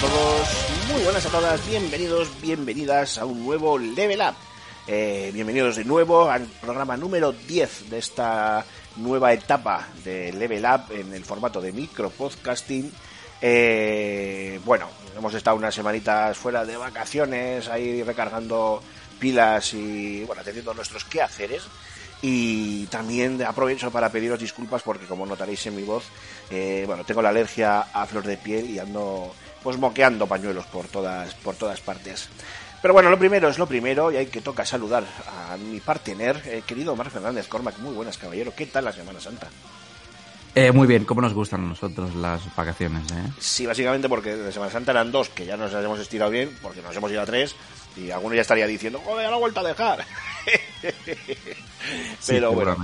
Todos, muy buenas a todas, bienvenidos, bienvenidas a un nuevo Level Up. Eh, bienvenidos de nuevo al programa número 10 de esta nueva etapa de Level Up en el formato de micro podcasting. Eh, bueno, hemos estado unas semanitas fuera de vacaciones, ahí recargando pilas y bueno, teniendo nuestros quehaceres. Y también aprovecho para pediros disculpas porque como notaréis en mi voz, eh, bueno, tengo la alergia a flor de piel y ando pues moqueando pañuelos por todas, por todas partes. Pero bueno, lo primero es lo primero y hay que toca saludar a mi partener, eh, querido Omar Fernández Cormac. Muy buenas, caballero. ¿Qué tal la Semana Santa? Eh, muy bien, ¿cómo nos gustan a nosotros las vacaciones? Eh? Sí, básicamente porque de Semana Santa eran dos, que ya nos hemos estirado bien, porque nos hemos ido a tres, y alguno ya estaría diciendo, joder, ya lo he vuelto a dejar. Sí, pero bueno,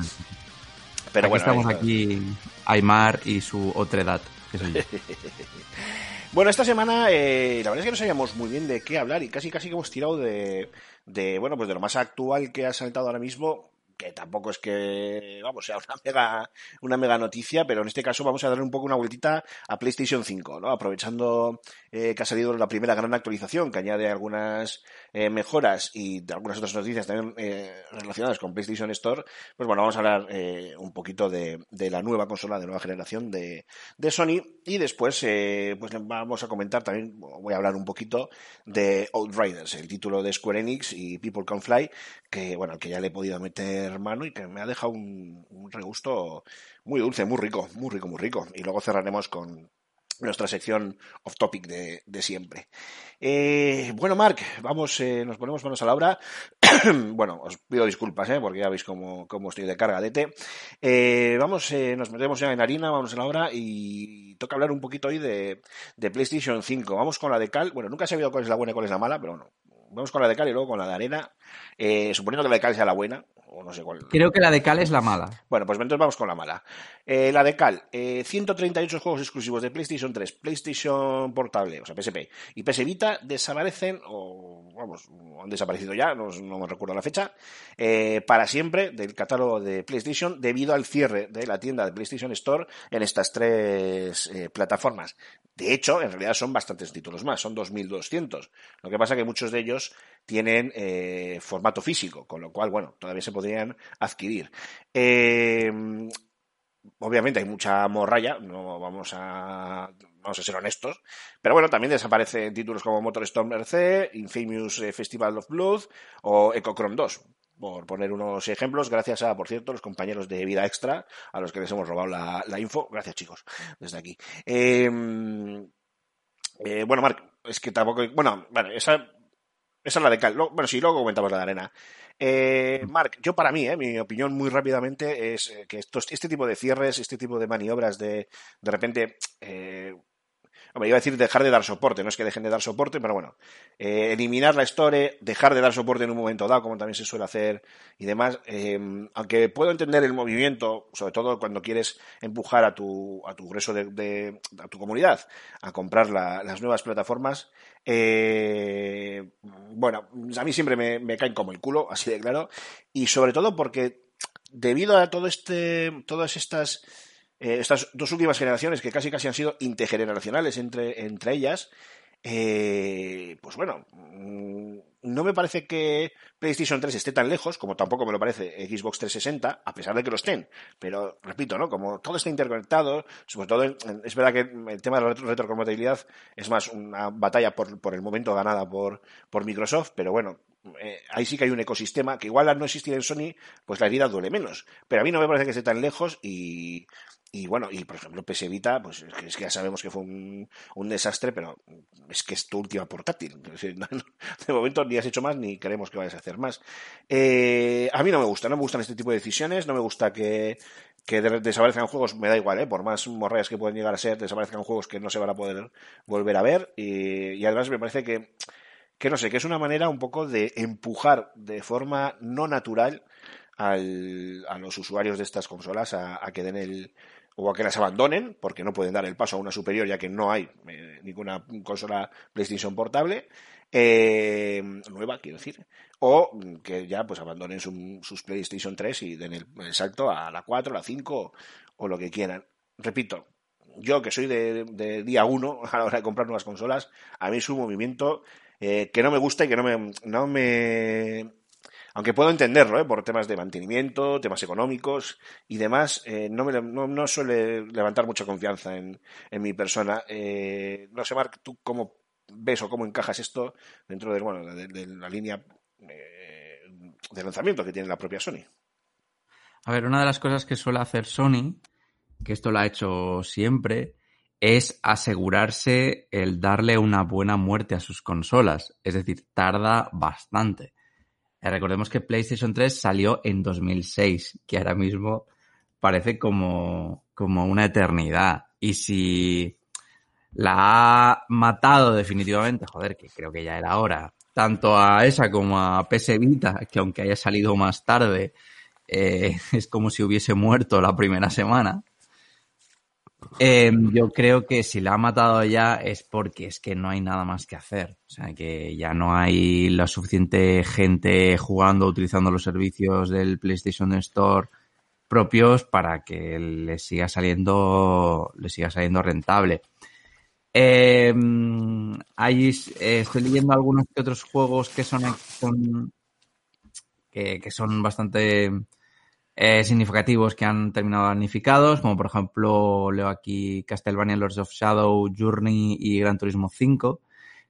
pero aquí bueno, estamos aquí, Aymar y su otra edad, que soy yo. Bueno, esta semana eh, la verdad es que no sabíamos muy bien de qué hablar y casi casi que hemos tirado de, de bueno pues de lo más actual que ha saltado ahora mismo que tampoco es que vamos sea una mega una mega noticia pero en este caso vamos a darle un poco una vueltita a PlayStation 5 no aprovechando eh, que ha salido la primera gran actualización que añade algunas eh, mejoras y de algunas otras noticias también eh, relacionadas con PlayStation Store pues bueno vamos a hablar eh, un poquito de, de la nueva consola de nueva generación de, de Sony. Y después eh, pues vamos a comentar también voy a hablar un poquito de Outriders el título de Square Enix y People Can Fly que bueno que ya le he podido meter mano y que me ha dejado un, un regusto muy dulce muy rico muy rico muy rico. Y luego cerraremos con nuestra sección off topic de, siempre. Eh, bueno, Marc, vamos, eh, nos ponemos manos a la obra. bueno, os pido disculpas, eh, porque ya veis cómo, cómo estoy de carga de té. Eh, vamos, eh, nos metemos ya en harina, vamos a la obra y toca hablar un poquito hoy de, de PlayStation 5. Vamos con la de Cal. Bueno, nunca he sabido cuál es la buena y cuál es la mala, pero bueno. Vamos con la de Cal y luego con la de arena. Eh, suponiendo que la de Cal sea la buena, o no sé cuál. Creo que la de Cal es la mala. Bueno, pues entonces vamos con la mala. Eh, la de Cal, eh, 138 juegos exclusivos de PlayStation 3, PlayStation Portable, o sea, PSP y PS Vita desaparecen, o vamos, han desaparecido ya, no, no me recuerdo la fecha, eh, para siempre del catálogo de PlayStation debido al cierre de la tienda de PlayStation Store en estas tres eh, plataformas. De hecho, en realidad son bastantes títulos más, son 2.200. Lo que pasa que muchos de ellos tienen eh, formato físico, con lo cual, bueno, todavía se podrían adquirir. Eh, obviamente hay mucha morralla, no vamos a, vamos a ser honestos, pero bueno, también desaparecen títulos como MotorStorm RC, Infamous eh, Festival of Blood o Ecochrome 2. Por poner unos ejemplos, gracias a, por cierto, los compañeros de Vida Extra, a los que les hemos robado la, info. Gracias, chicos, desde aquí. Eh, eh, bueno, Marc, es que tampoco. Bueno, vale, esa, esa es la de Cal. Bueno, sí, luego comentamos la de arena. Eh, Marc, yo para mí, eh, mi opinión muy rápidamente es eh, que estos, este tipo de cierres, este tipo de maniobras de de repente, hombre, iba a decir dejar de dar soporte, no es que dejen de dar soporte, pero bueno, eh, eliminar la store, dejar de dar soporte en un momento dado, como también se suele hacer y demás, eh, aunque puedo entender el movimiento, sobre todo cuando quieres empujar a tu, a tu grueso de, a tu comunidad a comprar la- las nuevas plataformas, eh, bueno, a mí siempre me, me caen como el culo, así de claro, y sobre todo porque debido a todo este, todas estas, eh, estas dos últimas generaciones que casi casi han sido intergeneracionales entre, entre ellas, eh, pues bueno, mm, no me parece que PlayStation 3 esté tan lejos, como tampoco me lo parece Xbox 360, a pesar de que lo estén. Pero, repito, ¿no? Como todo está interconectado, sobre todo, es verdad que el tema de la retro- retrocompatibilidad es más una batalla por, por el momento ganada por, por Microsoft, pero bueno, eh, ahí sí que hay un ecosistema que igual al no existir en Sony, pues la herida duele menos. Pero a mí no me parece que esté tan lejos y, y bueno, y por ejemplo PS Vita, pues es que, ya sabemos que fue un, desastre, pero es que es tu última portátil. De momento ni has hecho más ni queremos que vayas a hacer más. Eh, a mí no me gusta, no me gustan este tipo de decisiones, no me gusta que, que de- desaparezcan juegos, me da igual, ¿eh? por más morreas que pueden llegar a ser, desaparezcan juegos que no se van a poder volver a ver. Y además me parece que, que no sé, que es una manera un poco de empujar de forma no natural al- a los usuarios de estas consolas a, que den el o a que las abandonen porque no pueden dar el paso a una superior ya que no hay eh, ninguna consola PlayStation portable eh, nueva quiero decir o que ya pues abandonen su- sus PlayStation 3 y den el, salto a la 4, la 5 o lo que quieran. Repito yo que soy de, día 1 a la hora de comprar nuevas consolas a mí es un movimiento eh, que no me gusta y que no me, no me aunque puedo entenderlo, ¿eh? por temas de mantenimiento, temas económicos y demás, eh, no, me, no, no suele levantar mucha confianza en, en mi persona. Eh, no sé, Marc, ¿tú cómo ves o cómo encajas esto dentro de, bueno, de, la línea eh, de lanzamiento que tiene la propia Sony? A ver, una de las cosas que suele hacer Sony, que esto lo ha hecho siempre, es asegurarse el darle una buena muerte a sus consolas. Es decir, tarda bastante. Eh, Recordemos que PlayStation 3 salió en 2006, que ahora mismo parece como, como una eternidad. Y si la ha matado definitivamente, joder, que creo que ya era hora, tanto a esa como a PS Vita, que aunque haya salido más tarde, eh, es como si hubiese muerto la primera semana. Eh, yo creo que si la ha matado ya es porque es que no hay nada más que hacer. O sea, que ya no hay la suficiente gente jugando, utilizando los servicios del PlayStation Store propios para que le siga saliendo, le siga saliendo rentable. Hay, eh, estoy leyendo algunos que otros juegos que son, que son bastante eh, significativos que han terminado damnificados, como por ejemplo leo aquí Castlevania Lords of Shadow, Journey y Gran Turismo 5,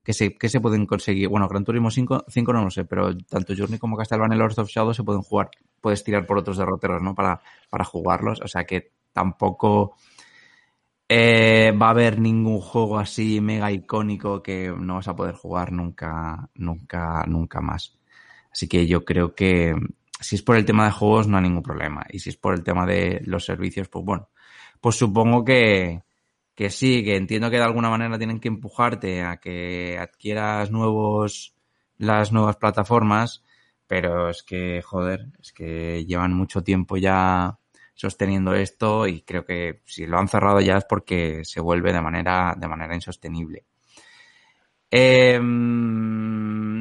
que se, que se pueden conseguir. Bueno, Gran Turismo 5, 5 no lo sé, pero tanto Journey como Castlevania Lords of Shadow se pueden jugar. Puedes tirar por otros derroteros, ¿no? Para, para jugarlos. O sea que tampoco eh, va a haber ningún juego así mega icónico que no vas a poder jugar nunca, nunca, nunca más. Así que yo creo que si es por el tema de juegos no hay ningún problema. Y si es por el tema de los servicios, pues bueno, pues supongo que, que sí, que entiendo que de alguna manera tienen que empujarte a que adquieras nuevos, las nuevas plataformas, pero es que, joder, es que llevan mucho tiempo ya sosteniendo esto y creo que si lo han cerrado ya es porque se vuelve de manera, de manera insostenible. Eh,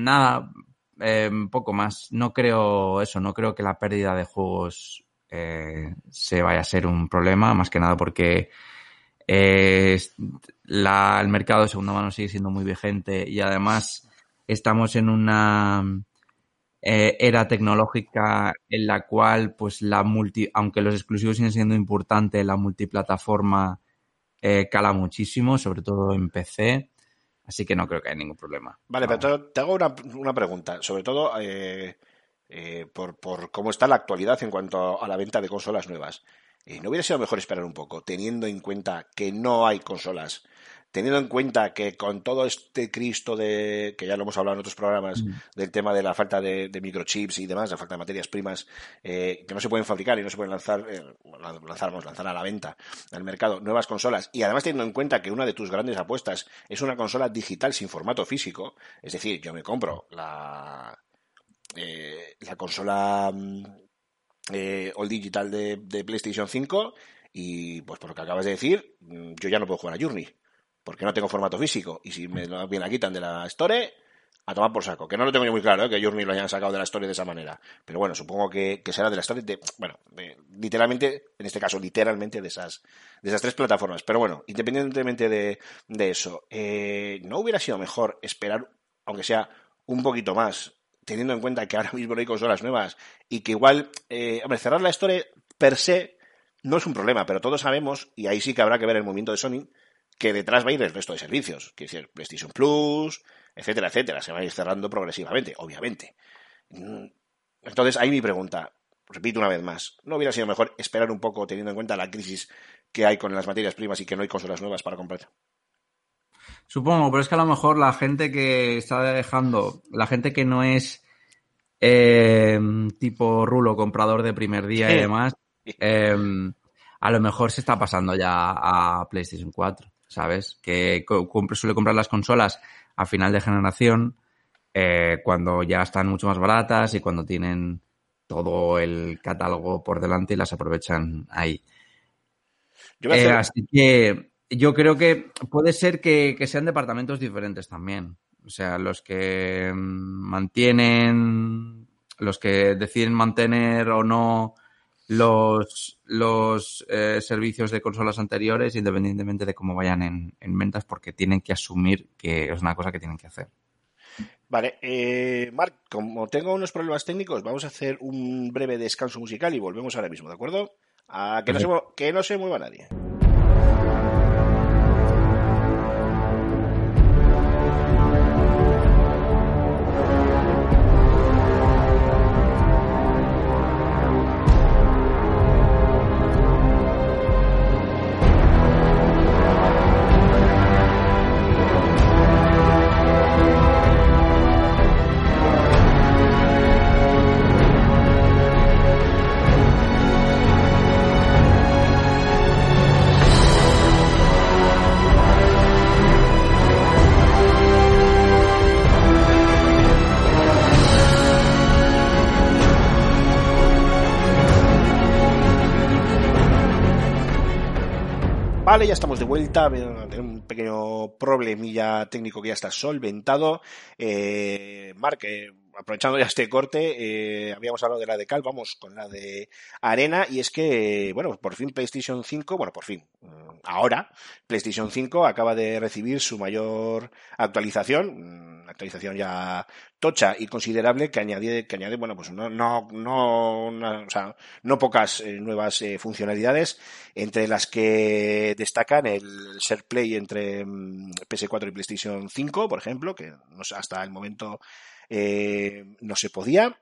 nada, eh, poco más. No creo eso, no creo que la pérdida de juegos eh, se vaya a ser un problema, más que nada porque eh, la, el mercado de segunda mano sigue siendo muy vigente y además estamos en una era tecnológica en la cual, pues la multi, aunque los exclusivos siguen siendo importantes, la multiplataforma cala muchísimo, sobre todo en PC. Así que no creo que haya ningún problema. Vale, Vamos. pero te, te hago una, una pregunta, sobre todo eh, eh, por, por cómo está la actualidad en cuanto a la venta de consolas nuevas. Eh, ¿No hubiera sido mejor esperar un poco, teniendo en cuenta que no hay consolas? Teniendo en cuenta que con todo este Cristo de, que ya lo hemos hablado en otros programas, Mm. del tema de la falta de, de microchips y demás, la falta de materias primas, eh, que no se pueden fabricar y no se pueden lanzar, eh, lanzar, vamos, lanzar a la venta al mercado nuevas consolas, y además teniendo en cuenta que una de tus grandes apuestas es una consola digital sin formato físico, es decir, yo me compro la, eh, la consola mm, eh, All Digital de, de PlayStation 5 y pues por lo que acabas de decir, mm, yo ya no puedo jugar a Journey porque no tengo formato físico y si me, lo- me la quitan de la Store a tomar por saco, que no lo tengo muy claro, ¿eh? que Journey lo hayan sacado de la Store de esa manera, pero bueno, supongo que, que será de la Store de, bueno, de- literalmente, en este caso, literalmente de esas, de esas tres plataformas, pero bueno, independientemente de, de eso, eh, ¿no hubiera sido mejor esperar, aunque sea un poquito más, teniendo en cuenta que ahora mismo no hay consolas nuevas y que igual, eh, hombre, cerrar la Store per se no es un problema, pero todos sabemos, y ahí sí que habrá que ver el movimiento de Sony, que detrás va a ir el resto de servicios, que es el PlayStation Plus, etcétera, etcétera. Se va a ir cerrando progresivamente, obviamente. Entonces, ahí mi pregunta, repito una vez más, ¿no hubiera sido mejor esperar un poco teniendo en cuenta la crisis que hay con las materias primas y que no hay consolas nuevas para comprar? Supongo, pero es que a lo mejor la gente que está dejando, la gente que no es eh, tipo rulo, comprador de primer día y demás, eh, a lo mejor se está pasando ya a PlayStation 4, ¿sabes? Que suele comprar las consolas a final de generación, eh, cuando ya están mucho más baratas y cuando tienen todo el catálogo por delante y las aprovechan ahí. Yo Eh, hacer- así que yo creo que puede ser que, que sean departamentos diferentes también. O sea, los que mantienen, los que deciden mantener o no los, los eh, servicios de consolas anteriores, independientemente de cómo vayan en, en ventas, porque tienen que asumir que es una cosa que tienen que hacer. Vale, eh, Marc, como tengo unos problemas técnicos, vamos a hacer un breve descanso musical y volvemos ahora mismo, ¿de acuerdo? A que, no se, Perfecto. mue- que no se mueva nadie. Vale, ya estamos de vuelta. Tener un pequeño problemilla técnico que ya está solventado. Eh, Marc, eh, aprovechando ya este corte, eh, habíamos hablado de la de Cal, vamos con la de Arena. Y es que, bueno, por fin PlayStation 5, bueno, por fin, mm, ahora, PlayStation 5 acaba de recibir su mayor actualización, mm, una actualización ya tocha y considerable que añade, que añade bueno, pues no, no, no, una- o sea, no pocas eh, nuevas eh, funcionalidades, entre las que destacan el Share Play entre mm, PS4 y PlayStation 5, por ejemplo, que hasta el momento eh, no se podía.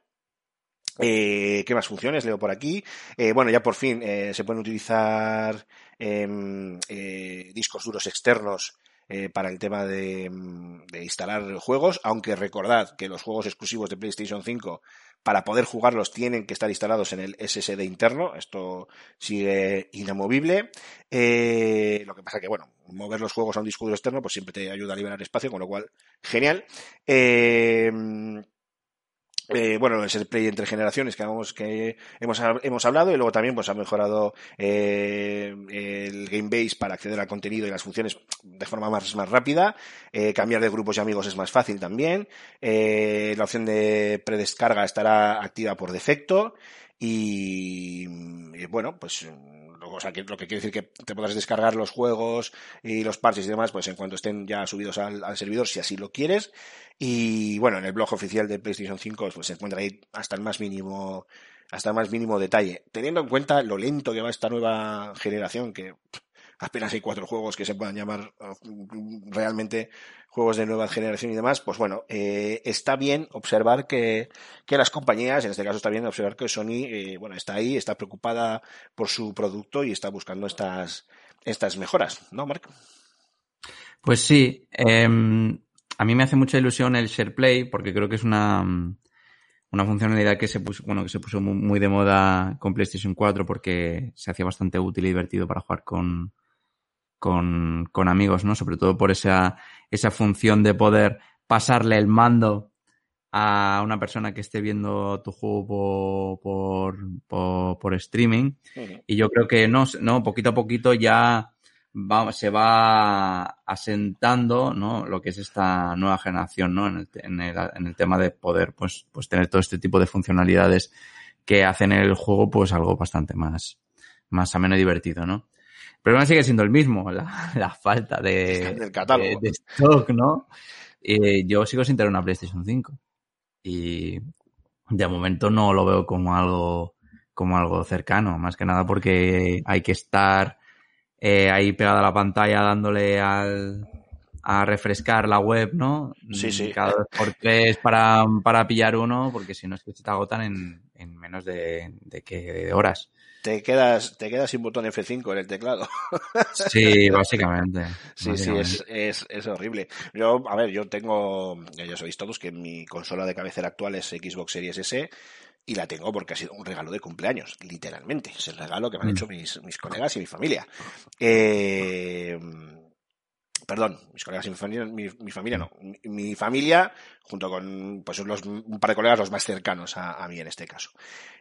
Eh, ¿Qué más funciones leo por aquí? Eh, bueno, ya por fin eh, se pueden utilizar em, eh, discos duros externos eh, para el tema de, mm, de instalar juegos, aunque recordad que los juegos exclusivos de PlayStation 5 para poder jugarlos tienen que estar instalados en el SSD interno, esto sigue inamovible. Eh, lo que pasa que, bueno, mover los juegos a un disco duro externo pues siempre te ayuda a liberar espacio, con lo cual, genial. Eh, eh, bueno, el ser play entre generaciones que, hemos, que hemos, hemos hablado y luego también pues ha mejorado eh, el game base para acceder al contenido y las funciones de forma más, más rápida. Eh, cambiar de grupos y amigos es más fácil también. Eh, la opción de predescarga estará activa por defecto y, y bueno, pues o sea, que, lo que quiere decir que te podrás descargar los juegos y los parches y demás, pues en cuanto estén ya subidos al, al servidor, si así lo quieres. Y bueno, en el blog oficial de PlayStation 5 pues se encuentra ahí hasta el más mínimo, hasta el más mínimo detalle. Teniendo en cuenta lo lento que va esta nueva generación, que apenas hay cuatro juegos que se puedan llamar uh, realmente juegos de nueva generación y demás, pues bueno, eh, está bien observar que, que, las compañías, en este caso está bien observar que Sony, eh, bueno, está ahí, está preocupada por su producto y está buscando estas, estas mejoras, ¿no, Marc? Pues sí, eh, a mí me hace mucha ilusión el SharePlay porque creo que es una, una funcionalidad que se puso, bueno, que se puso muy de moda con PlayStation 4 porque se hacía bastante útil y divertido para jugar con, con, con, amigos, ¿no? Sobre todo por esa, esa función de poder pasarle el mando a una persona que esté viendo tu juego por, por, por streaming. Y yo creo que no, no, poquito a poquito ya va, se va asentando, ¿no? Lo que es esta nueva generación, ¿no? En el, en el, en el tema de poder, pues, pues tener todo este tipo de funcionalidades que hacen el juego, pues algo bastante más, más ameno y divertido, ¿no? Problema sigue siendo el mismo, la, la falta de, Del catálogo. de, de stock, ¿no? Eh, yo sigo sin tener una PlayStation 5 y de momento no lo veo como algo como algo cercano, más que nada porque hay que estar eh, ahí pegada a la pantalla dándole al, a refrescar la web, ¿no? Sí, sí. Cada dos por tres para, para pillar uno, porque si no es que se te agotan en, en menos de, de, que de horas. Te quedas, te quedas sin botón F5 en el teclado. Sí, básicamente. Sí, básicamente. sí, es, es, es, horrible. Yo, a ver, yo tengo, ya sabéis todos que mi consola de cabecera actual es Xbox Series S y la tengo porque ha sido un regalo de cumpleaños, literalmente. Es el regalo que me han Mm. hecho mis, mis colegas y mi familia. Eh, perdón, mis colegas y mi familia, mi, mi familia no. Mi, mi, familia, junto con pues los, un par de colegas los más cercanos a, mí en este caso.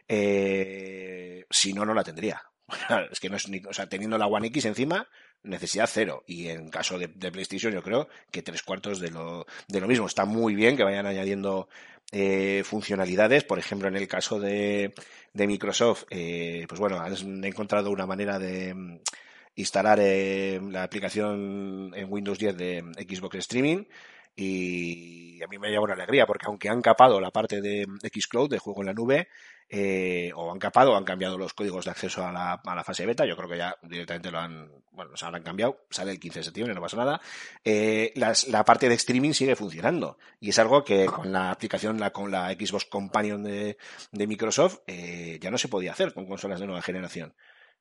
Eh, si no, no la tendría. Es que no es ni, o sea, teniendo la One X encima, necesidad cero. Y en caso de, de PlayStation, yo creo que tres cuartos de lo, de lo mismo. Está muy bien que vayan añadiendo eh, funcionalidades. Por ejemplo, en el caso de, de Microsoft, eh, pues bueno, han encontrado una manera de instalar eh, la aplicación en Windows 10 de Xbox Streaming y a mí me lleva una alegría porque aunque han capado la parte de Xcloud de juego en la nube eh, o han capado han cambiado los códigos de acceso a la, a la, fase beta yo creo que ya directamente lo han bueno se habrán cambiado sale el 15 de septiembre no pasa nada eh, las, la parte de streaming sigue funcionando. Y es algo que con la aplicación la, con la Xbox Companion de, de Microsoft eh, ya no se podía hacer con consolas de nueva generación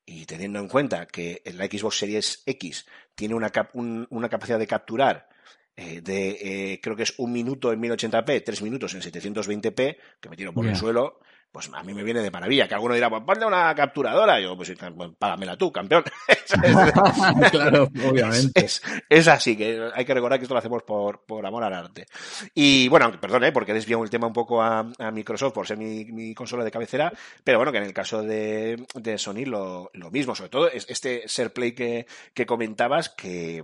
y teniendo en cuenta que la Xbox Series X tiene una, cap un, una capacidad de capturar eh, de eh, creo que es un minuto en 1080p, tres minutos en 720p, que me tiro por yeah. el suelo, pues a mí me viene de maravilla. Que alguno dirá, pues ponle una capturadora. yo, pues, pues págamela tú, campeón. claro, obviamente. Es, es, así, que hay que recordar que esto lo hacemos por, por amor al arte. Y bueno, perdón, ¿eh? porque he desviado el tema un poco a, a Microsoft por ser mi, mi, consola de cabecera, pero bueno, que en el caso de, de Sony lo, lo, mismo, sobre todo este SharePlay que, que comentabas, que,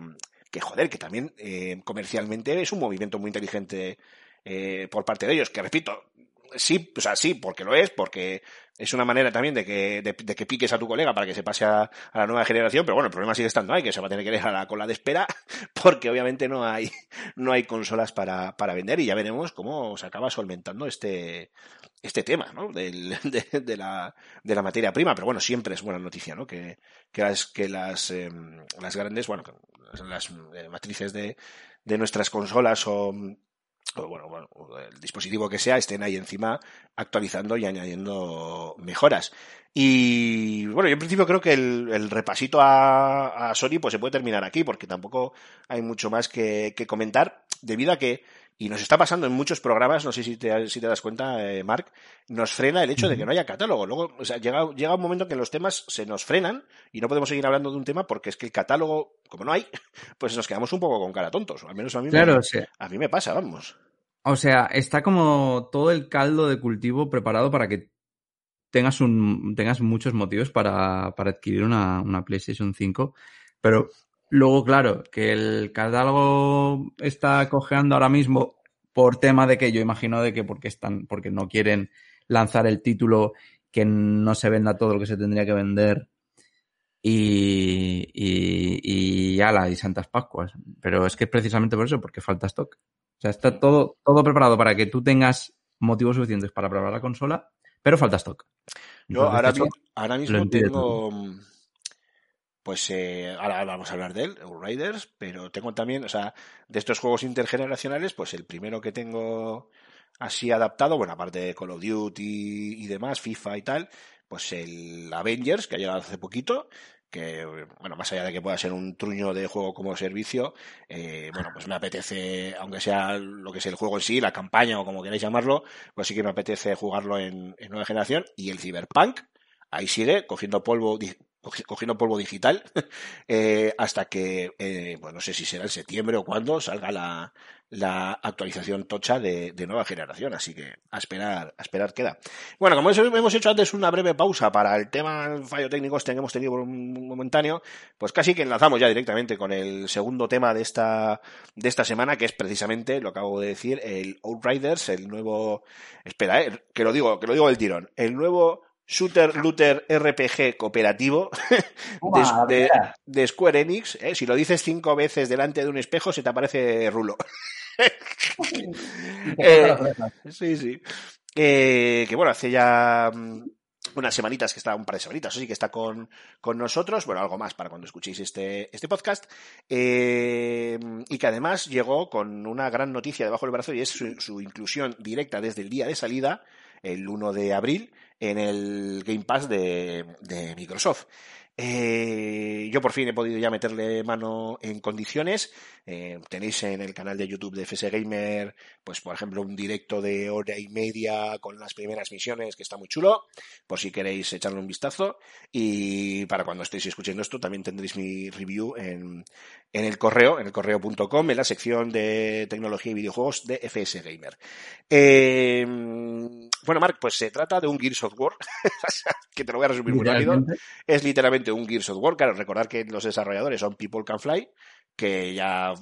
que joder, que también eh, comercialmente es un movimiento muy inteligente eh, por parte de ellos, que repito, sí, o sea, sí, porque lo es, porque es una manera también de que, de, de que piques a tu colega para que se pase a, a, la nueva generación, pero bueno, el problema sigue estando ahí, que se va a tener que ir a la cola de espera, porque obviamente no hay, no hay consolas para, para vender y ya veremos cómo se acaba solventando este, este tema, ¿no? Del, de, la, de la materia prima, pero bueno, siempre es buena noticia, ¿no? Que, que las, que las, eh, las grandes, bueno, las eh, matrices de, de nuestras consolas o, bueno, bueno, el dispositivo que sea, estén ahí encima actualizando y añadiendo mejoras. Y bueno, yo en principio creo que el, repasito a, Sony pues se puede terminar aquí, porque tampoco hay mucho más que, comentar, debido a que, y nos está pasando en muchos programas, no sé si te, si te das cuenta, eh, Mark, nos frena el hecho de que no haya catálogo. Luego, o sea, llega, llega un momento en que los temas se nos frenan y no podemos seguir hablando de un tema porque es que el catálogo, como no hay, pues nos quedamos un poco con cara tontos. Al menos a mí, claro, me, sí. a mí me pasa, vamos. O sea, está como todo el caldo de cultivo preparado para que tengas, un, tengas muchos motivos para, para adquirir una, una, PlayStation 5. Pero luego, claro, que el catálogo está cojeando ahora mismo por tema de que yo imagino de que porque están, porque no quieren lanzar el título que no se venda todo lo que se tendría que vender y, y, y ala, y Santas Pascuas. Pero es que es precisamente por eso, porque falta stock. O sea, está todo, todo preparado para que tú tengas motivos suficientes para probar la consola, pero falta stock. Yo Entonces, ahora, ahora, mismo tengo. Todo. Pues eh, ahora vamos a hablar de él, Riders, pero tengo también, o sea, de estos juegos intergeneracionales, pues el primero que tengo así adaptado, bueno, aparte de Call of Duty y demás, FIFA y tal, pues el Avengers, que ha llegado hace poquito, que, bueno, más allá de que pueda ser un truño de juego como servicio, eh, bueno, pues me apetece, aunque sea lo que es el juego en sí, la campaña o como queráis llamarlo, pues sí que me apetece jugarlo en, en nueva generación. Y el Cyberpunk, ahí sigue, cogiendo polvo, cogiendo polvo digital, eh, hasta que, eh, pues no sé si será en septiembre o cuando salga la, la actualización tocha de, de, nueva generación. Así que a esperar, a esperar queda. Bueno, como hemos hecho antes una breve pausa para el tema fallo técnicos que hemos tenido por un momentáneo, pues casi que enlazamos ya directamente con el segundo tema de esta, de esta semana, que es precisamente, lo acabo de decir, el Outriders, el nuevo, espera, eh, que lo digo, que lo digo del tirón, el nuevo Shooter Looter RPG cooperativo de, de, de, Square Enix. ¿eh? Si lo dices cinco veces delante de un espejo, se te aparece Rulo. eh, sí, sí. Eh, que bueno, hace ya. unas semanitas que está, un par de semanitas, así que está con, con nosotros, bueno, algo más para cuando escuchéis este, este podcast, eh, y que además llegó con una gran noticia debajo del brazo y es su, su inclusión directa desde el día de salida, el 1 de abril, en el Game Pass de, Microsoft. Eh, yo por fin he podido ya meterle mano en condiciones. Eh, tenéis en el canal de YouTube de FS Gamer, pues por ejemplo, un directo de hora y media con las primeras misiones que está muy chulo, por si queréis echarle un vistazo. Y para cuando estéis escuchando esto, también tendréis mi review en, en el correo, en el correo.com, en la sección de tecnología y videojuegos de FS Gamer. Eh, bueno, Marc, pues se trata de un Gears of War, que te lo voy a resumir muy rápido. Es literalmente un Gears of War. Claro, recordar que los desarrolladores son People Can Fly, que ya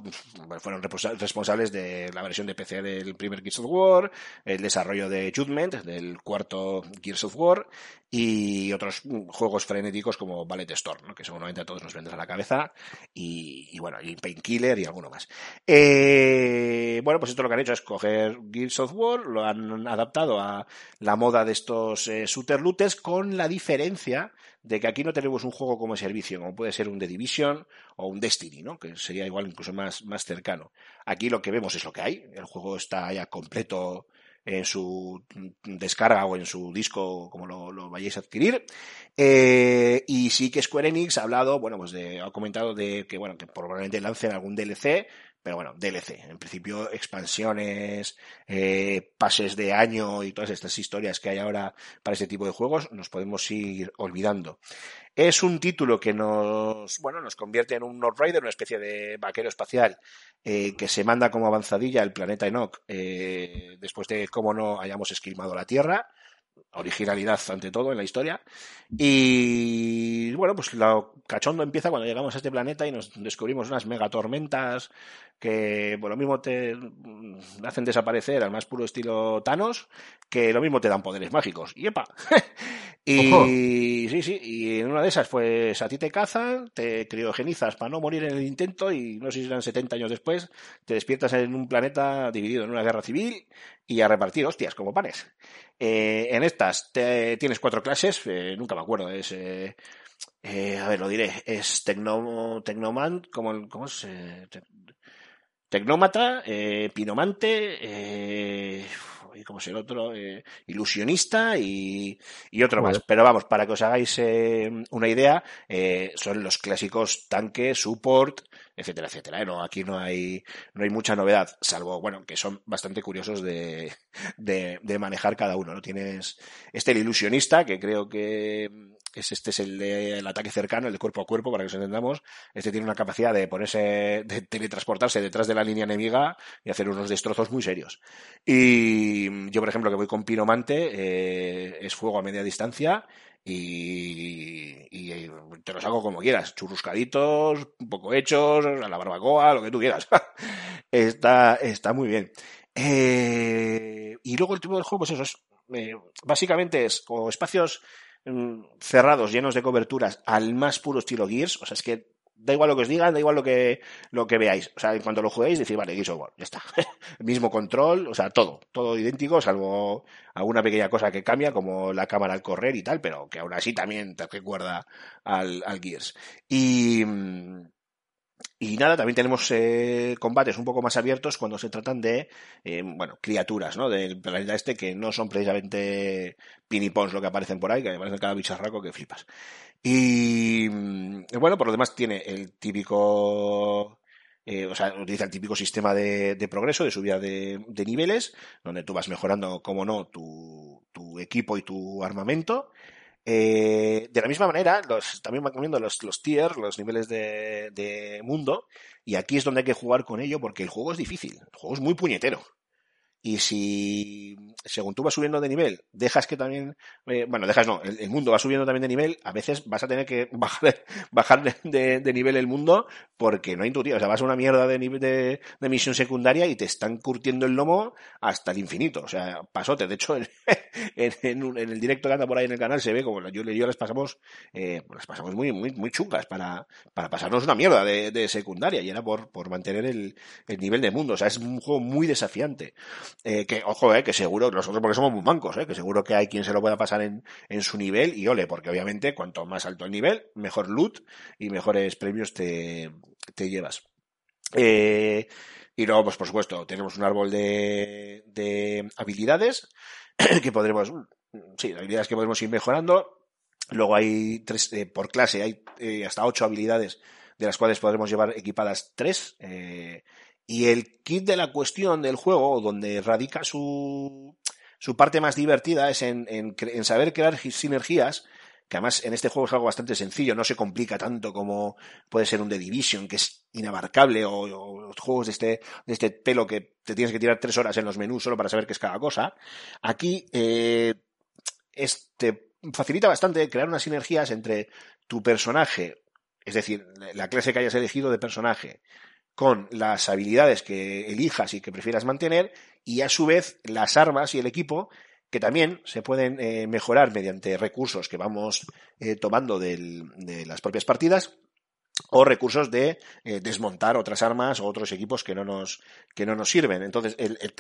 fueron responsables de la versión de PC del primer Gears of War, el desarrollo de Judgment, del cuarto Gears of War, y otros mm, juegos frenéticos como Ballet Storm, que seguramente a todos nos vendrá a la cabeza, y, y bueno, y Painkiller y alguno más. Eh, bueno, pues esto lo que han hecho es coger Gears of War, lo han adaptado a la moda de estos eh, shooter con la diferencia de que aquí no tenemos un juego como servicio, como puede ser un The Division o un Destiny, ¿no? Que sería igual incluso más, más cercano. Aquí lo que vemos es lo que hay. El juego está ya completo en su descarga o en su disco, como lo, lo vayáis a adquirir. Eh, y sí que Square Enix ha hablado, bueno, pues de, ha comentado de que, bueno, que probablemente lancen algún DLC, pero bueno, DLC. En principio, expansiones, eh, pases de año y todas estas historias que hay ahora para este tipo de juegos, nos podemos ir olvidando. Es un título que nos, bueno, nos convierte en un North Rider, una especie de vaquero espacial eh, que se manda como avanzadilla el planeta Enoch eh, después de cómo no hayamos esquilmado la Tierra. Originalidad ante todo en la historia. Y bueno, pues lo cachondo empieza cuando llegamos a este planeta y nos descubrimos unas megatormentas que por lo mismo te hacen desaparecer al más puro estilo Thanos, que lo mismo te dan poderes mágicos. Y ¡epa! y Ojo. sí, sí, y en una de esas, pues a ti te cazan, te criogenizas para no morir en el intento y no sé si serán 70 años después, te despiertas en un planeta dividido en una guerra civil y a repartir hostias como panes. Eh, en estas te- tienes cuatro clases, eh, nunca me acuerdo, es... eh, eh, a ver, lo diré, es Tecno, Tecnoman, ¿cómo, cómo es? Eh, te- Tecnómata, eh, Pinomante, eh, ¿cómo es el otro? Eh, ilusionista y, y otro más. Pero vamos, para que os hagáis eh, una idea, eh, son los clásicos tanque, support, etcétera, etcétera. ¿eh? No, aquí no hay, no hay mucha novedad, salvo, bueno, que son bastante curiosos de, de, de manejar cada uno. ¿no? Tienes este el ilusionista, que creo que es este es el de el ataque cercano, el de cuerpo a cuerpo, para que os entendamos. Este tiene una capacidad de ponerse, de teletransportarse detrás de la línea enemiga y hacer unos destrozos muy serios. Y yo, por ejemplo, que voy con Pinomante, eh, es fuego a media distancia y, y, te los hago como quieras, churruscaditos, un poco hechos, a la barbacoa, lo que tú quieras. está, está muy bien. Eh, y luego el tipo del juego, pues eso es, eh, básicamente es como espacios cerrados, llenos de coberturas, al más puro estilo Gears, o sea, es que da igual lo que os digan, da igual lo que, lo que veáis. O sea, en cuanto lo juguéis, decir, vale, Gears of War, ya está. Mismo control, o sea, todo, todo idéntico, salvo alguna pequeña cosa que cambia, como la cámara al correr y tal, pero que aún así también te recuerda al, al Gears. Y, mm, y nada, también tenemos eh, combates un poco más abiertos cuando se tratan de, eh, bueno, criaturas, ¿no? Del planeta este que no son precisamente pinipons lo que aparecen por ahí, que aparecen cada bicharraco que flipas. Y mm, bueno, por lo demás tiene el típico, eh, o sea, utiliza el típico sistema de, progreso, de subida de, de niveles, donde tú vas mejorando, como no, tu, tu equipo y tu armamento. Eh, de la misma manera, los, también van cambiando los, los tiers, los niveles de, de mundo, y aquí es donde hay que jugar con ello porque el juego es difícil, el juego es muy puñetero. Y si, según tú vas subiendo de nivel, dejas que también, eh, bueno, dejas no, el, mundo va subiendo también de nivel, a veces vas a tener que bajar, bajar de, nivel el mundo porque no hay intuitiva. O sea, vas a una mierda de, de, de misión secundaria y te están curtiendo el lomo hasta el infinito. O sea, pasote. De hecho, en, un- en el directo que anda por ahí en el canal se ve como yo, y yo las pasamos, eh, pues las pasamos muy, muy, muy chungas para, para pasarnos una mierda de secundaria y era por, por mantener el, el nivel de mundo. O sea, es un juego muy desafiante. Eh, que, ojo, eh, que seguro, nosotros porque somos muy mancos, ¿eh? que seguro que hay quien se lo pueda pasar en, en su nivel y ole, porque obviamente cuanto más alto el nivel, mejor loot y mejores premios te, te llevas. Eh, y luego, pues por supuesto, tenemos un árbol de, de habilidades que podremos, sí, habilidades que podremos ir mejorando. Luego hay tres, eh, por clase, hay hasta ocho habilidades de las cuales podremos llevar equipadas tres. Eh, y el kit de la cuestión del juego, donde radica su, su parte más divertida, es en, en, en saber crear sinergias, que además en este juego es algo bastante sencillo, no se complica tanto como puede ser un The Division, que es inabarcable, o, o juegos de este, de este pelo que te tienes que tirar tres horas en los menús solo para saber qué es cada cosa. Aquí eh, es- te facilita bastante crear unas sinergias entre tu personaje, es decir, la clase que hayas elegido de personaje, con las habilidades que elijas y que prefieras mantener, y a su vez las armas y el equipo que también se pueden eh, mejorar mediante recursos que vamos eh, tomando del- de las propias partidas o recursos de eh, desmontar otras armas o otros equipos que no nos que no nos sirven. Entonces el, el,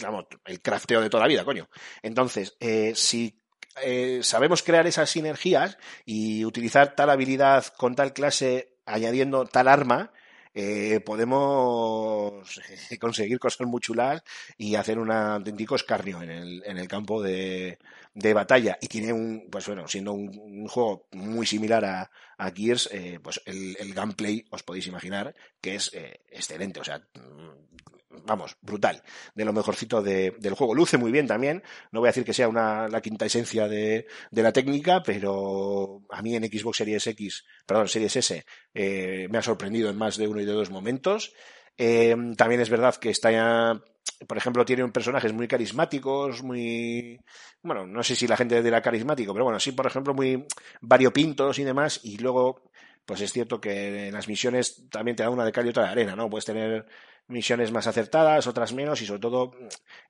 el crafteo de toda la vida coño. Entonces eh, si eh, sabemos crear esas sinergias y utilizar tal habilidad con tal clase añadiendo tal arma eh, podemos eh, conseguir cosas muy chulas y hacer un auténtico escarnio en el, en el campo de, de batalla. Y tiene un, pues bueno, siendo un, un juego muy similar a, a Gears, eh, pues el, el gameplay os podéis imaginar que es eh, excelente. O sea, mm, vamos, brutal. De lo mejorcito de- del juego. Luce muy bien también. No voy a decir que sea una, la quinta esencia de, de la técnica, pero a mí en Xbox Series X, perdón, Series S, eh, me ha sorprendido en más de uno y de dos momentos. Eh, también es verdad que está ya, por ejemplo, tiene personajes muy carismáticos, muy, bueno, no sé si la gente dirá carismático, pero bueno, sí, por ejemplo, muy variopintos y demás, y luego, pues es cierto que en las misiones también te da una de cal y otra de arena, ¿no? Puedes tener misiones más acertadas, otras menos, y sobre todo,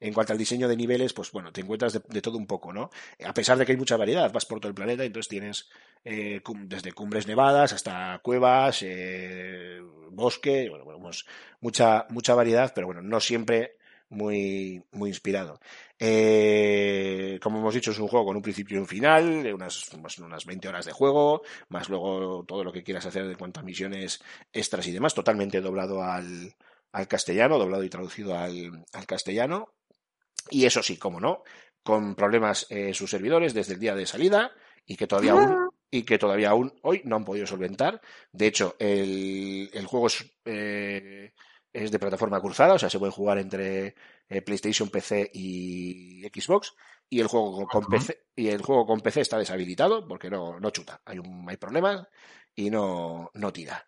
en cuanto al diseño de niveles, pues bueno, te encuentras de, de todo un poco, ¿no? A pesar de que hay mucha variedad, vas por todo el planeta, y entonces tienes eh, desde cumbres nevadas hasta cuevas, eh, bosque, bueno, bueno, pues mucha, mucha variedad, pero bueno, no siempre muy, muy inspirado. Eh, como hemos dicho, es un juego con un principio y un final, unas, unas 20 horas de juego, más luego todo lo que quieras hacer de cuanto a misiones extras y demás, totalmente doblado al, al castellano, doblado y traducido al, al castellano. Y eso sí, como no, con problemas eh, sus servidores desde el día de salida y que todavía aún y que todavía aún hoy no han podido solventar. De hecho, el, el juego es, eh, es de plataforma cruzada, o sea, se puede jugar entre eh, PlayStation, PC y Xbox. Y el juego con. PC y el juego con PC está deshabilitado porque no, no chuta. Hay un, hay problemas y no, no tira.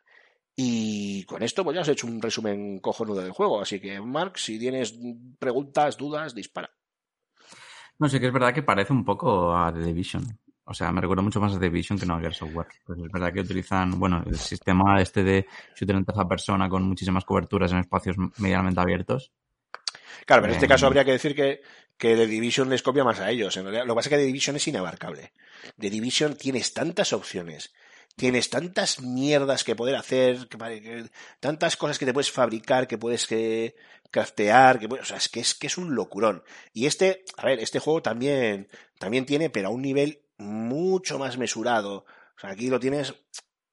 Y con esto, pues ya os he hecho un resumen cojonudo del juego. Así que, Mark, si tienes preguntas, dudas, dispara. No sé, que es verdad que parece un poco a The Division. O sea, me recuerda mucho más a The Division que no a Gears of War. Pues es verdad que utilizan, bueno, el sistema este de shooter en tercera persona con muchísimas coberturas en espacios medianamente abiertos. Claro, pero en este Eh, caso habría que decir que, que The Division les copia más a ellos. En realidad, lo que pasa es que The Division es inabarcable. The Division tienes tantas opciones, tienes tantas mierdas que poder hacer, tantas cosas que te puedes fabricar, que puedes que, craftear, que o sea, es que es un locurón. Y este, a ver, este juego también, también tiene, pero a un nivel mucho más mesurado. O sea, aquí lo tienes,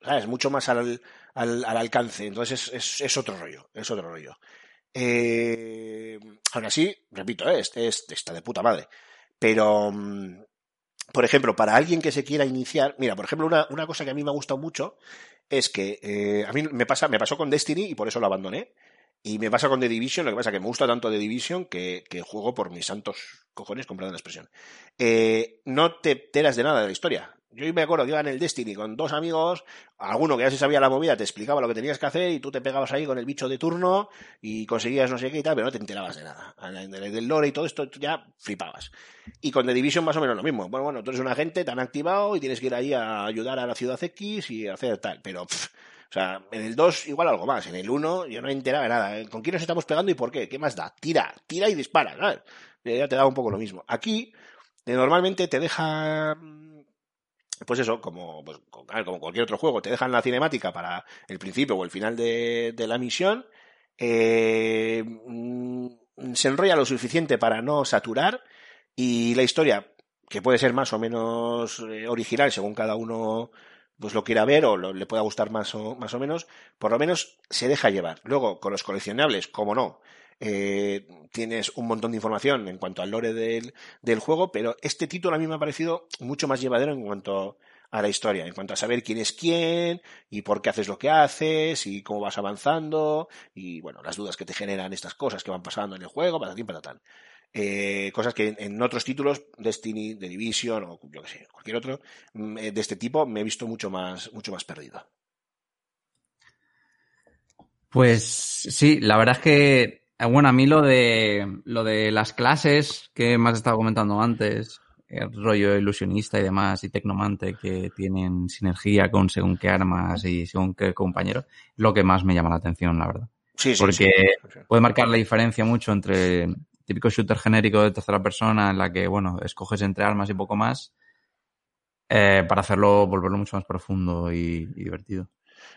¿sabes? Mucho más al, al, al alcance. Entonces es, es, es otro rollo, es otro rollo. Eh, aún así, repito, eh, este, este está de puta madre. Pero, mm, por ejemplo, para alguien que se quiera iniciar, mira, por ejemplo, una, una cosa que a mí me ha gustado mucho es que eh, a mí me pasa, me pasó con Destiny y por eso lo abandoné. Y me pasa con The Division, lo que pasa que me gusta tanto The Division que, que juego por mis santos cojones, comprando la expresión. Eh, no te enteras de nada de la historia. Yo me acuerdo que iba en el Destiny con dos amigos, alguno que ya se sabía la movida te explicaba lo que tenías que hacer y tú te pegabas ahí con el bicho de turno y conseguías no sé qué y tal, pero no te enterabas de nada. Del lore y todo esto ya flipabas. Y con The Division más o menos lo mismo. Bueno, bueno, tú eres un agente, te han activado y tienes que ir ahí a ayudar a la ciudad X y hacer tal, pero... pff, o sea, en el 2 igual algo más. En el 1 yo no me enteraba de nada. ¿eh? ¿Con quién nos estamos pegando y por qué? ¿Qué más da? Tira, tira y dispara. ¿sabes? Ya te da un poco lo mismo. Aquí, eh, normalmente te deja... Pues eso, como, pues, como cualquier otro juego, te dejan la cinemática para el principio o el final de, de la misión. eh, mm, se enrolla lo suficiente para no saturar Y la historia, que puede ser más o menos eh, original según cada uno pues lo quiera ver o lo- le pueda gustar más o, más o menos, por lo menos se deja llevar. Luego, con los coleccionables, como no, eh, tienes un montón de información en cuanto al lore del, del juego, pero este título a mí me ha parecido mucho más llevadero en cuanto a la historia, en cuanto a saber quién es quién y por qué haces lo que haces y cómo vas avanzando y bueno, las dudas que te generan estas cosas que van pasando en el juego, patatín, patatán. Eh, cosas que en, en otros títulos, Destiny, The Division o yo que sé, cualquier otro mm, eh, de este tipo, me he visto mucho más, mucho más perdido. Pues sí, la verdad es que, eh, bueno, a mí lo de, lo de las clases que me has estado comentando antes, el rollo ilusionista y demás, y tecnomante que tienen sinergia con según qué armas y según qué compañeros, es lo que más me llama la atención, la verdad. Sí, sí, Porque sí. puede marcar la diferencia mucho entre típico shooter genérico de tercera persona en la que, bueno, escoges entre armas y poco más, eh, para hacerlo, volverlo mucho más profundo y, y divertido.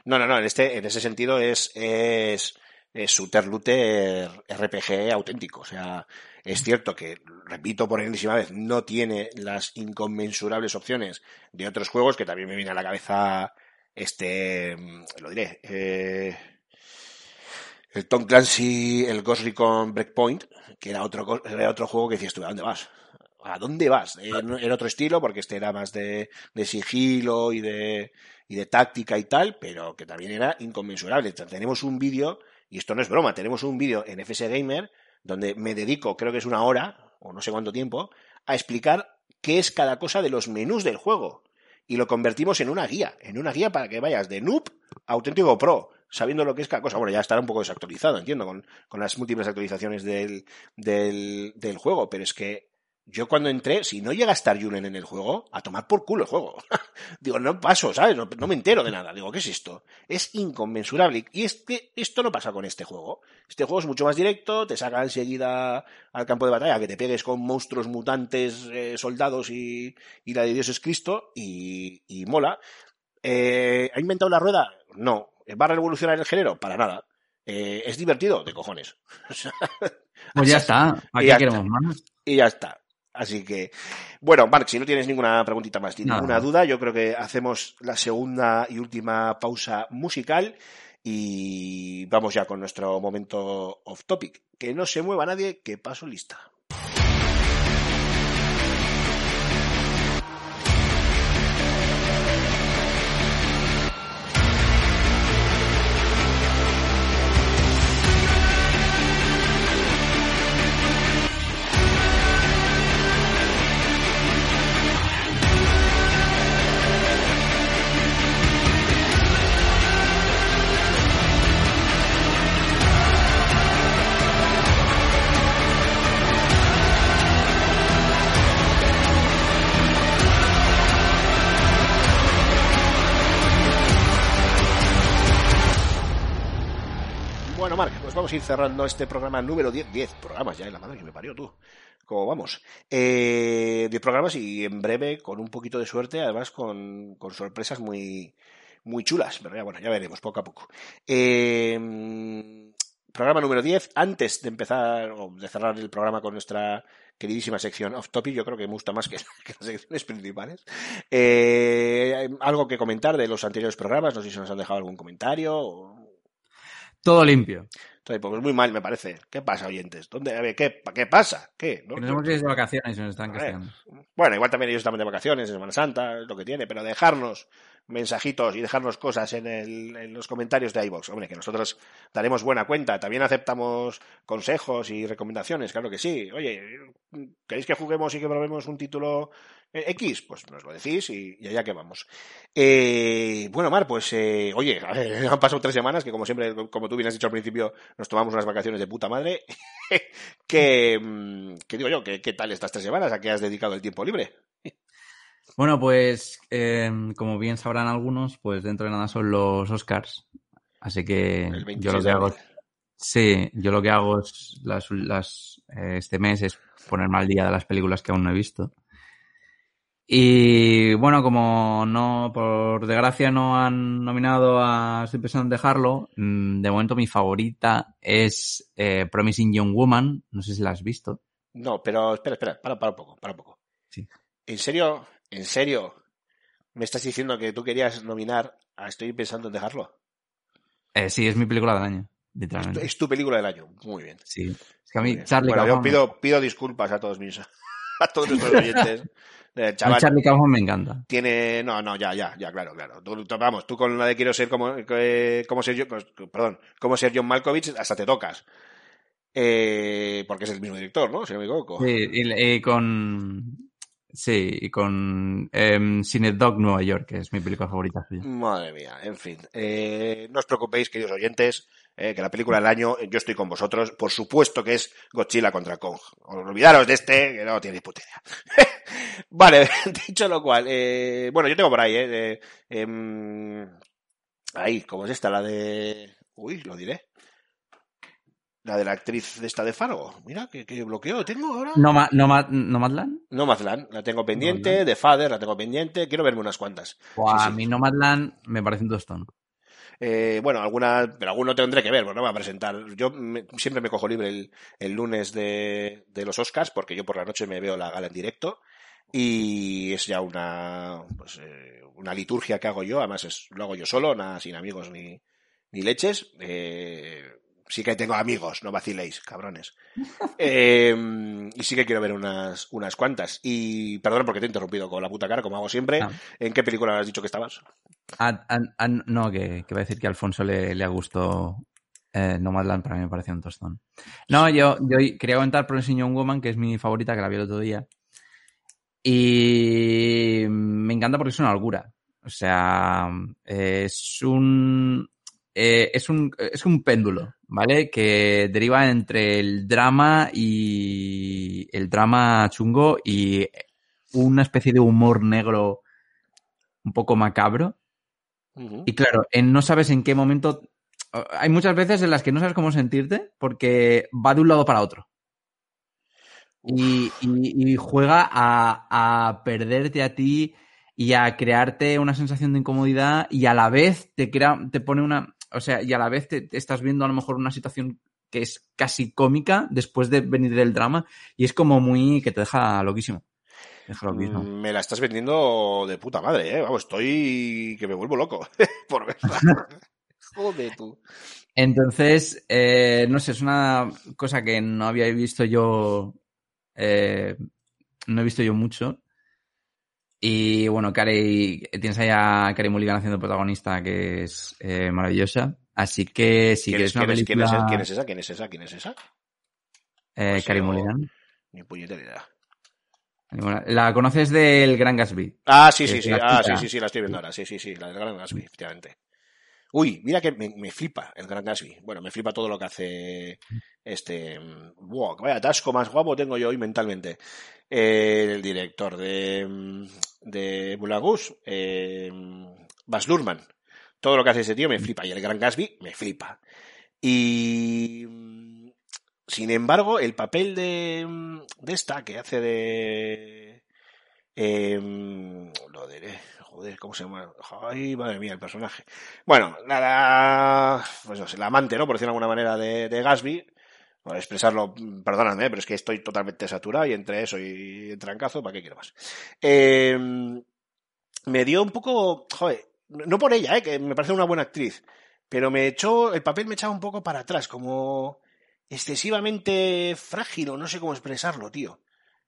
No, no, no, en, este, en ese sentido es, es, es shooter looter RPG auténtico. O sea, es cierto que, repito por enésima vez, no tiene las inconmensurables opciones de otros juegos, que también me viene a la cabeza este, mm, lo diré, eh, el Tom Clancy, el Ghost Recon Breakpoint, que era otro, era otro juego que decías tú, ¿a dónde vas? ¿A dónde vas? Eh, Era otro estilo, porque este era más de, de sigilo y de, y de táctica y tal, pero que también era inconmensurable. Tenemos un vídeo, y esto no es broma, tenemos un vídeo en FS Gamer donde me dedico, creo que es una hora, o no sé cuánto tiempo, a explicar qué es cada cosa de los menús del juego. Y lo convertimos en una guía, en una guía para que vayas de noob a auténtico pro, sabiendo lo que es cada cosa. Bueno, ya estará un poco desactualizado, entiendo, con, con las múltiples actualizaciones del, del, del juego, pero es que yo cuando entré, si no llega a estar Julen en el juego, a tomar por culo el juego. Digo, no paso, ¿sabes? No, me entero de nada. Digo, ¿qué es esto? Es inconmensurable. Y este, esto no pasa con este juego. Este juego es mucho más directo, te saca enseguida al campo de batalla, que te pegues con monstruos mutantes, eh, soldados y, y la de Dios es Cristo, y, y mola. Eh, ¿Ha inventado la rueda? No. ¿Va a revolucionar el género? Para nada. Eh, ¿Es divertido? De cojones. Pues ya está, ¿a qué queremos más? y ya está. Así que, bueno, Marc, si no tienes ninguna preguntita más ni Nada. ninguna duda, yo creo que hacemos la segunda y última pausa musical y vamos ya con nuestro momento off topic. Que no se mueva nadie, que paso lista. Ir cerrando este programa número 10. 10 programas ya, en la madre que me parió tú. ¿Cómo vamos? Eh, 10 programas y en breve, con un poquito de suerte, además con, con sorpresas muy, muy chulas. Pero ya, bueno, ya veremos poco a poco. Eh, programa número 10. Antes de empezar o de cerrar el programa con nuestra queridísima sección off topic, yo creo que me gusta más que, las secciones principales. Eh, algo que comentar de los anteriores programas, no sé si nos han dejado algún comentario. Todo limpio. Pues muy mal me parece. ¿Qué pasa, oyentes? ¿Dónde, a ver, ¿qué, ¿qué pasa? ¿Qué? ¿No? Que de vacaciones y nos están castigando. Bueno, igual también ellos están de vacaciones, en Semana Santa, es lo que tiene, pero dejarnos mensajitos y dejarnos cosas en, el- en los comentarios de iVoox. Hombre, que nosotros daremos buena cuenta. También aceptamos consejos y recomendaciones, claro que sí. Oye, ¿queréis que juguemos y que probemos un título X? Pues nos lo decís y, y allá que vamos. Eh, bueno, Mar, pues eh, oye, a ver, han pasado tres semanas que como siempre, como tú bien has dicho al principio, nos tomamos unas vacaciones de puta madre. que, mm, que digo yo, que, ¿qué tal estas tres semanas? ¿A qué has dedicado el tiempo libre? Bueno, pues eh, como bien sabrán algunos, pues dentro de nada son los Oscars. Así que El 26 yo lo que hago. Sí, yo lo que hago es las, las, eh, este mes es ponerme al día de las películas que aún no he visto. Y bueno, como no, por desgracia no han nominado a Estoy pensando en dejarlo, mm, de momento mi favorita es eh, Promising Young Woman, no sé si la has visto. No, pero espera, espera, para, para un poco, para un poco. Sí. ¿En serio, en serio, me estás diciendo que tú querías nominar a Estoy pensando en dejarlo? Eh, sí, es mi película del año, Es tu, literalmente. es tu película del año. Muy bien. Sí. Es que a mí. Charlie bueno, yo pido, pido disculpas a todos mis, a todos nuestros oyentes. El chaval Charlie Kaufman me encanta. tiene, no, no, ya, ya, ya, claro, claro. Tú, vamos, tú con la de quiero ser como, eh, como ser yo, pues, perdón, como ser John Malkovich, hasta te tocas. Eh, porque es el mismo director, ¿no? Si no me equivoco. Sí, y, y con. Sí, y con Dog Nueva York, que es mi película favorita suya. Madre mía, en fin. Eh, no os preocupéis, queridos oyentes, eh, que la película del año, yo estoy con vosotros. Por supuesto que es Godzilla contra Kong. Olvidaros de este, que no puta idea. vale, dicho lo cual, eh, bueno, yo tengo por ahí, eh, em, ahí, ¿cómo es esta? La de... Uy, lo diré. La de la actriz de esta de Fargo. Mira, qué, qué bloqueo tengo ahora. Noma- Noma- ¿Nomadland? Nomadland, la tengo pendiente. De Father, la tengo pendiente. Quiero verme unas cuantas. Sí, sí. A mí Nomadland me parece un tostón. Eh, bueno, alguna, pero alguno tendré que ver, pues no me va a presentar. Yo me- siempre me cojo libre el, el lunes de, de los Oscars, porque yo por la noche me veo la gala en directo. Y es ya una, pues, eh, una liturgia que hago yo, además es, lo hago yo solo, nada sin amigos ni, ni leches. Eh, sí que tengo amigos, no vaciléis, cabrones. Eh, y sí que quiero ver unas, unas cuantas. Y perdón porque te he interrumpido con la puta cara, como hago siempre. Ah. ¿En qué película has dicho que estabas? Ah, ah, no, que, que va a decir que a Alfonso le, le ha gustado eh, Nomadland, para mí me parece un tostón. No, yo, yo quería comentar Promising Woman, que es mi favorita, que la vi el otro día. Y me encanta porque es una locura. O sea, es un, eh, es un, es un péndulo, ¿vale? Que deriva entre el drama y el drama chungo y una especie de humor negro un poco macabro. Y claro, en no sabes en qué momento. Hay muchas veces en las que no sabes cómo sentirte porque va de un lado para otro. Y, y- y juega a, a perderte a ti y a crearte una sensación de incomodidad y a la vez te crea, te pone una. O sea, y a la vez te, te estás viendo a lo mejor una situación que es casi cómica después de venir del drama y es como muy. que te deja loquísimo. Te deja loquísimo. Mm, Me la estás vendiendo de puta madre, ¿eh? Vamos, estoy que me vuelvo loco por verla. Joder, tú. Entonces, eh, no sé, es una cosa que no había visto yo, eh, no he visto yo mucho. Y bueno, Carey, tienes ahí a Carey Mulligan haciendo protagonista, que es eh, maravillosa. Así que si ¿Quién es, quieres una quién quién es- película... quién es esa? ¿Quién es esa? ¿Quién es esa? eh, Pues Carey yo- Mulligan. Ni puñetera idea. Bueno, La conoces del Gran Gatsby. Ah, sí, sí, sí. Ah, sí, sí, sí, la estoy viendo ahora. Sí, sí, sí, la del Gran Gatsby, efectivamente. Uy, mira que me, me flipa el Gran Gatsby. Bueno, me flipa todo lo que hace este... mm, Wow, vaya atasco más guapo tengo yo hoy mentalmente. Eh, el director de, de Rouge, eh, Baz Luhrmann. Todo lo que hace ese tío me flipa. Y el Gran Gatsby me flipa. Y... Sin embargo, el papel de, de esta que hace de... em, lo diré, joder, ¿cómo se llama? Ay, madre mía, el personaje. Bueno, nada, pues no sé, el amante, ¿no? Por decirlo de alguna manera, de, de Gatsby. Por expresarlo, mm, perdóname, pero es que estoy totalmente saturado y entre eso y trancazo, ¿para qué quiero más? Em, me dio un poco, joder, no por ella, ¿eh? que me parece una buena actriz, pero me echó, el papel me echaba un poco para atrás, como excesivamente frágil o no sé cómo expresarlo, tío.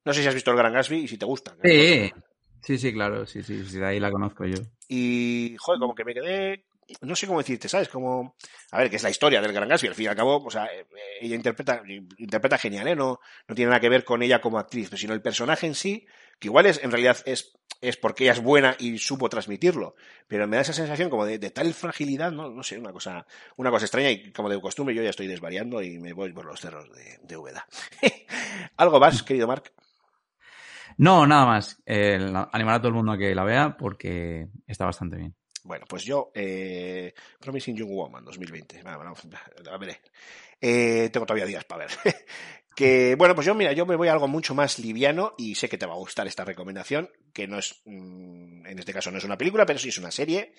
No sé si has visto el Gran Gatsby y si te gusta. Sí, sí, sí, claro, sí, sí, sí, de ahí la conozco yo. Y, joder, como que me quedé, no sé cómo decirte, ¿sabes? Como, a ver, que es la historia del Gran Gatsby, al fin y al cabo, o sea, eh, ella interpreta, interpreta genial, ¿eh? No, no tiene nada que ver con ella como actriz, sino el personaje en sí, que igual es, en realidad es, es porque ella es buena y supo transmitirlo, pero me da esa sensación como de, de tal fragilidad, no, no sé, una cosa, una cosa extraña y como de costumbre yo ya estoy desvariando y me voy por los cerros de, de. ¿Algo más, querido Mark? No, nada más. Eh, animar a todo el mundo a que la vea porque está bastante bien. Bueno, pues yo, eh, Promising Young Woman 2020, bueno, bueno, la veré. Eh, tengo todavía días para ver. que, bueno, pues yo, mira, yo me voy a algo mucho más liviano y sé que te va a gustar esta recomendación, que no es, mm, en este caso no es una película, pero sí es una serie.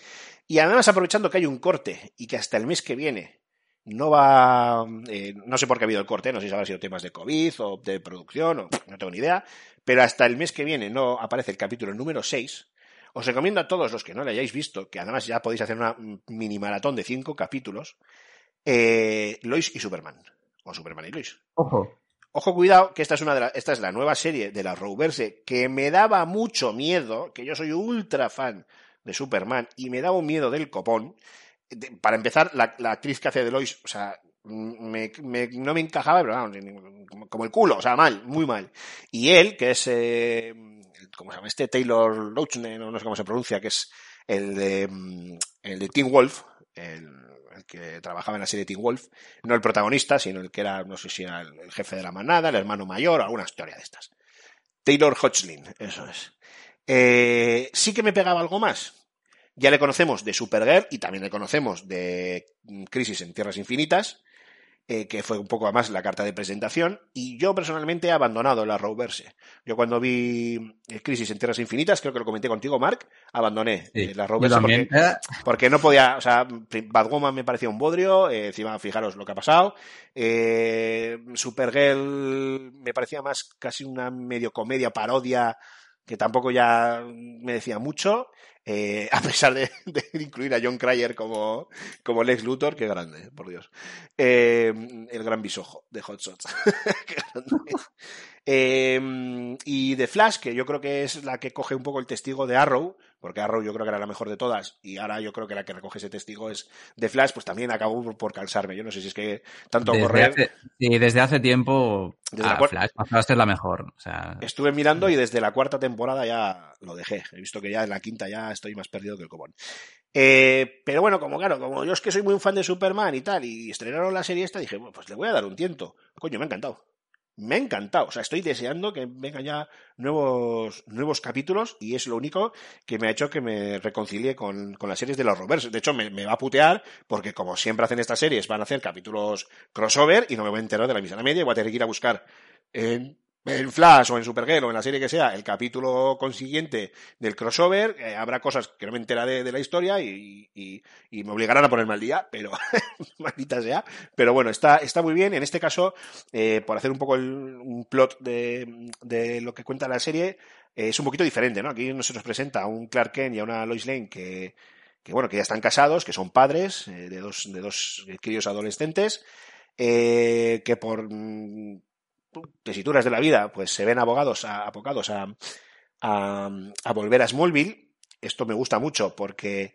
Y además aprovechando que hay un corte y que hasta el mes que viene no va, eh, no sé por qué ha habido el corte, no sé si habrá sido temas de COVID o de producción, o, no tengo ni idea, pero hasta el mes que viene no aparece el capítulo número 6. Os recomiendo a todos los que no lo hayáis visto, que además ya podéis hacer una mini maratón de cinco capítulos, eh, Lois y Superman, o Superman y Lois. Ojo. Ojo, cuidado, que esta es una de la, esta es la nueva serie de la Rowverse que me daba mucho miedo, que yo soy ultra fan de Superman y me daba un miedo del copón. De- para empezar, la, la actriz que hace de Lois, o sea, me- me- no me encajaba, pero como, como el culo, o sea, mal, muy mal. Y él, que es, eh, ¿cómo se llama? Este Taylor Lautner, no, sé cómo se pronuncia, que es el de, mm, el de Teen Wolf, el, que trabajaba en la serie Teen Wolf, no el protagonista, sino el que era, no sé si era el, jefe de la manada, el hermano mayor, alguna historia de estas. Taylor Hodgkin, eso es. Eh, sí que me pegaba algo más. Ya le conocemos de Supergirl y también le conocemos de mm, Crisis en Tierras Infinitas, eh, que fue un poco además la carta de presentación. Y yo personalmente he abandonado la Rowverse. Yo cuando vi eh, Crisis en Tierras Infinitas, creo que lo comenté contigo, Mark, abandoné Sí, eh, la yo Rowverse porque, no podía, o sea, Batwoman me parecía un bodrio, eh, encima fijaros lo que ha pasado. Eh, Supergirl me parecía más casi una medio comedia, parodia, que tampoco ya me decía mucho. eh, a pesar de, de incluir a John Cryer como, como Lex Luthor, qué grande, por Dios. Eh, el gran bisojo de Hot Shots. Qué grande. Eh, y de Flash, que yo creo que es la que coge un poco el testigo de Arrow, porque Arrow yo creo que era la mejor de todas, y ahora yo creo que la que recoge ese testigo es de Flash, pues también acabó por, por cansarme. Yo no sé si es que tanto desde, correr. hace, sí, desde hace tiempo Desde ah, la Flash pasó a ser la mejor. O sea, Estuve mirando y desde la cuarta temporada ya lo dejé. He visto que ya en la quinta ya estoy más perdido que el copón. Eh, pero bueno, como claro, como yo es que soy muy fan de Superman y tal, y estrenaron la serie esta, dije, bueno, pues le voy a dar un tiento. Coño, me ha encantado. Me ha encantado. O sea, estoy deseando que vengan ya nuevos, nuevos capítulos y es lo único que me ha hecho que me reconcilie con, con las series de los Rovers. De hecho, me, me va a putear porque como siempre hacen estas series, van a hacer capítulos crossover y no me voy a enterar de la misma media y voy a tener que ir a buscar en, en Flash o en Supergirl o en la serie que sea el capítulo consiguiente del crossover. eh, habrá cosas que no me enteraré de la historia y, y- me obligarán a ponerme al día, pero maldita sea. Pero bueno, está, está muy bien. En este caso, eh, por hacer un poco el- un plot de, de lo que cuenta la serie, eh, es un poquito diferente, ¿no? Aquí no se nos presenta a un Clark Kent y a una Lois Lane que, que bueno, que ya están casados, que son padres de dos, de dos críos adolescentes, eh, que por mm, tesituras de la vida, pues se ven abogados a, abocados a, a, volver a Smallville. Esto me gusta mucho porque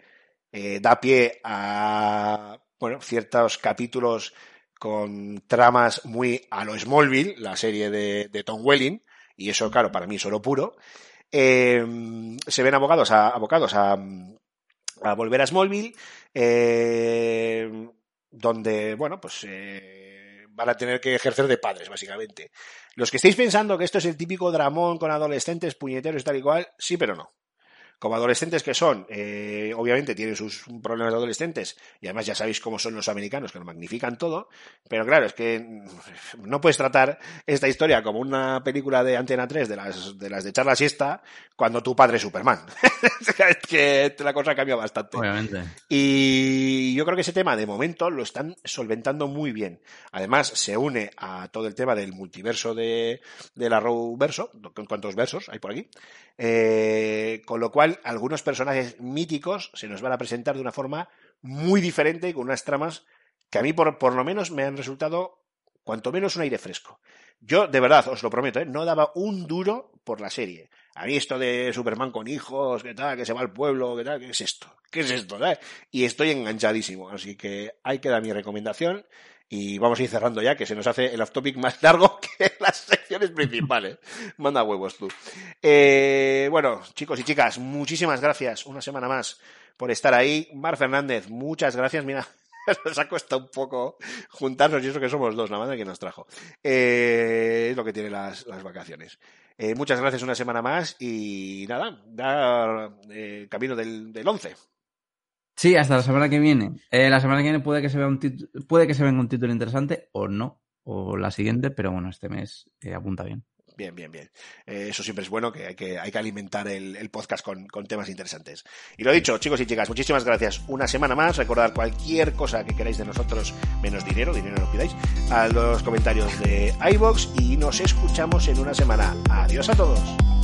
eh, da pie a bueno, ciertos capítulos con tramas muy a lo Smallville, la serie de, Tom Welling, y eso, claro, para mí es oro puro. Eh, se ven abogados a, abocados a, a volver a Smallville, eh, donde, bueno, pues eh, van a tener que ejercer de padres, básicamente. Los que estéis pensando que esto es el típico dramón con adolescentes, puñeteros y tal y cual, sí, pero no. Como adolescentes que son, eh, obviamente tienen sus problemas de adolescentes y además ya sabéis cómo son los americanos que lo magnifican todo, pero claro, es que mm, no puedes tratar esta historia como una película de Antena 3 de las de, las de charla siesta cuando tu padre es Superman. es que la cosa cambia bastante. obviamente. Y yo creo que ese tema, de momento, lo están solventando muy bien. Además, se une a todo el tema del multiverso de, de la Verso, ¿cuántos versos hay por aquí? Eh, con lo cual, algunos personajes míticos se nos van a presentar de una forma muy diferente y con unas tramas que a mí, por, por lo menos, me han resultado cuanto menos un aire fresco. Yo, de verdad, os lo prometo, ¿eh? no daba un duro por la serie. A mí esto de Superman con hijos, que tal, que se va al pueblo, que tal, ¿qué es esto? ¿Qué es esto? Y estoy enganchadísimo, así que ahí queda mi recomendación y vamos a ir cerrando ya, que se nos hace el off-topic más largo que las secciones principales. Manda huevos tú. Eh, bueno, chicos y chicas, muchísimas gracias una semana más por estar ahí. Mar Fernández, muchas gracias. Mira, nos ha costado un poco juntarnos y eso que somos dos, la madre que nos trajo. Eh, es lo que tiene las, las vacaciones. Eh, muchas gracias una semana más y nada, da eh, camino del, del 11. Sí, hasta la semana que viene. Eh, la semana que viene puede que se vea un puede que se venga un título interesante o no, o la siguiente, pero bueno, este mes eh, apunta bien. Bien, bien, bien. Eh, eso siempre es bueno, que hay que, hay que alimentar el, el podcast con, con, temas interesantes. Y lo dicho, chicos y chicas, muchísimas gracias. Una semana más. Recordad cualquier cosa que queráis de nosotros, menos dinero, dinero no pidáis, a los comentarios de iBox y nos escuchamos en una semana. Adiós a todos.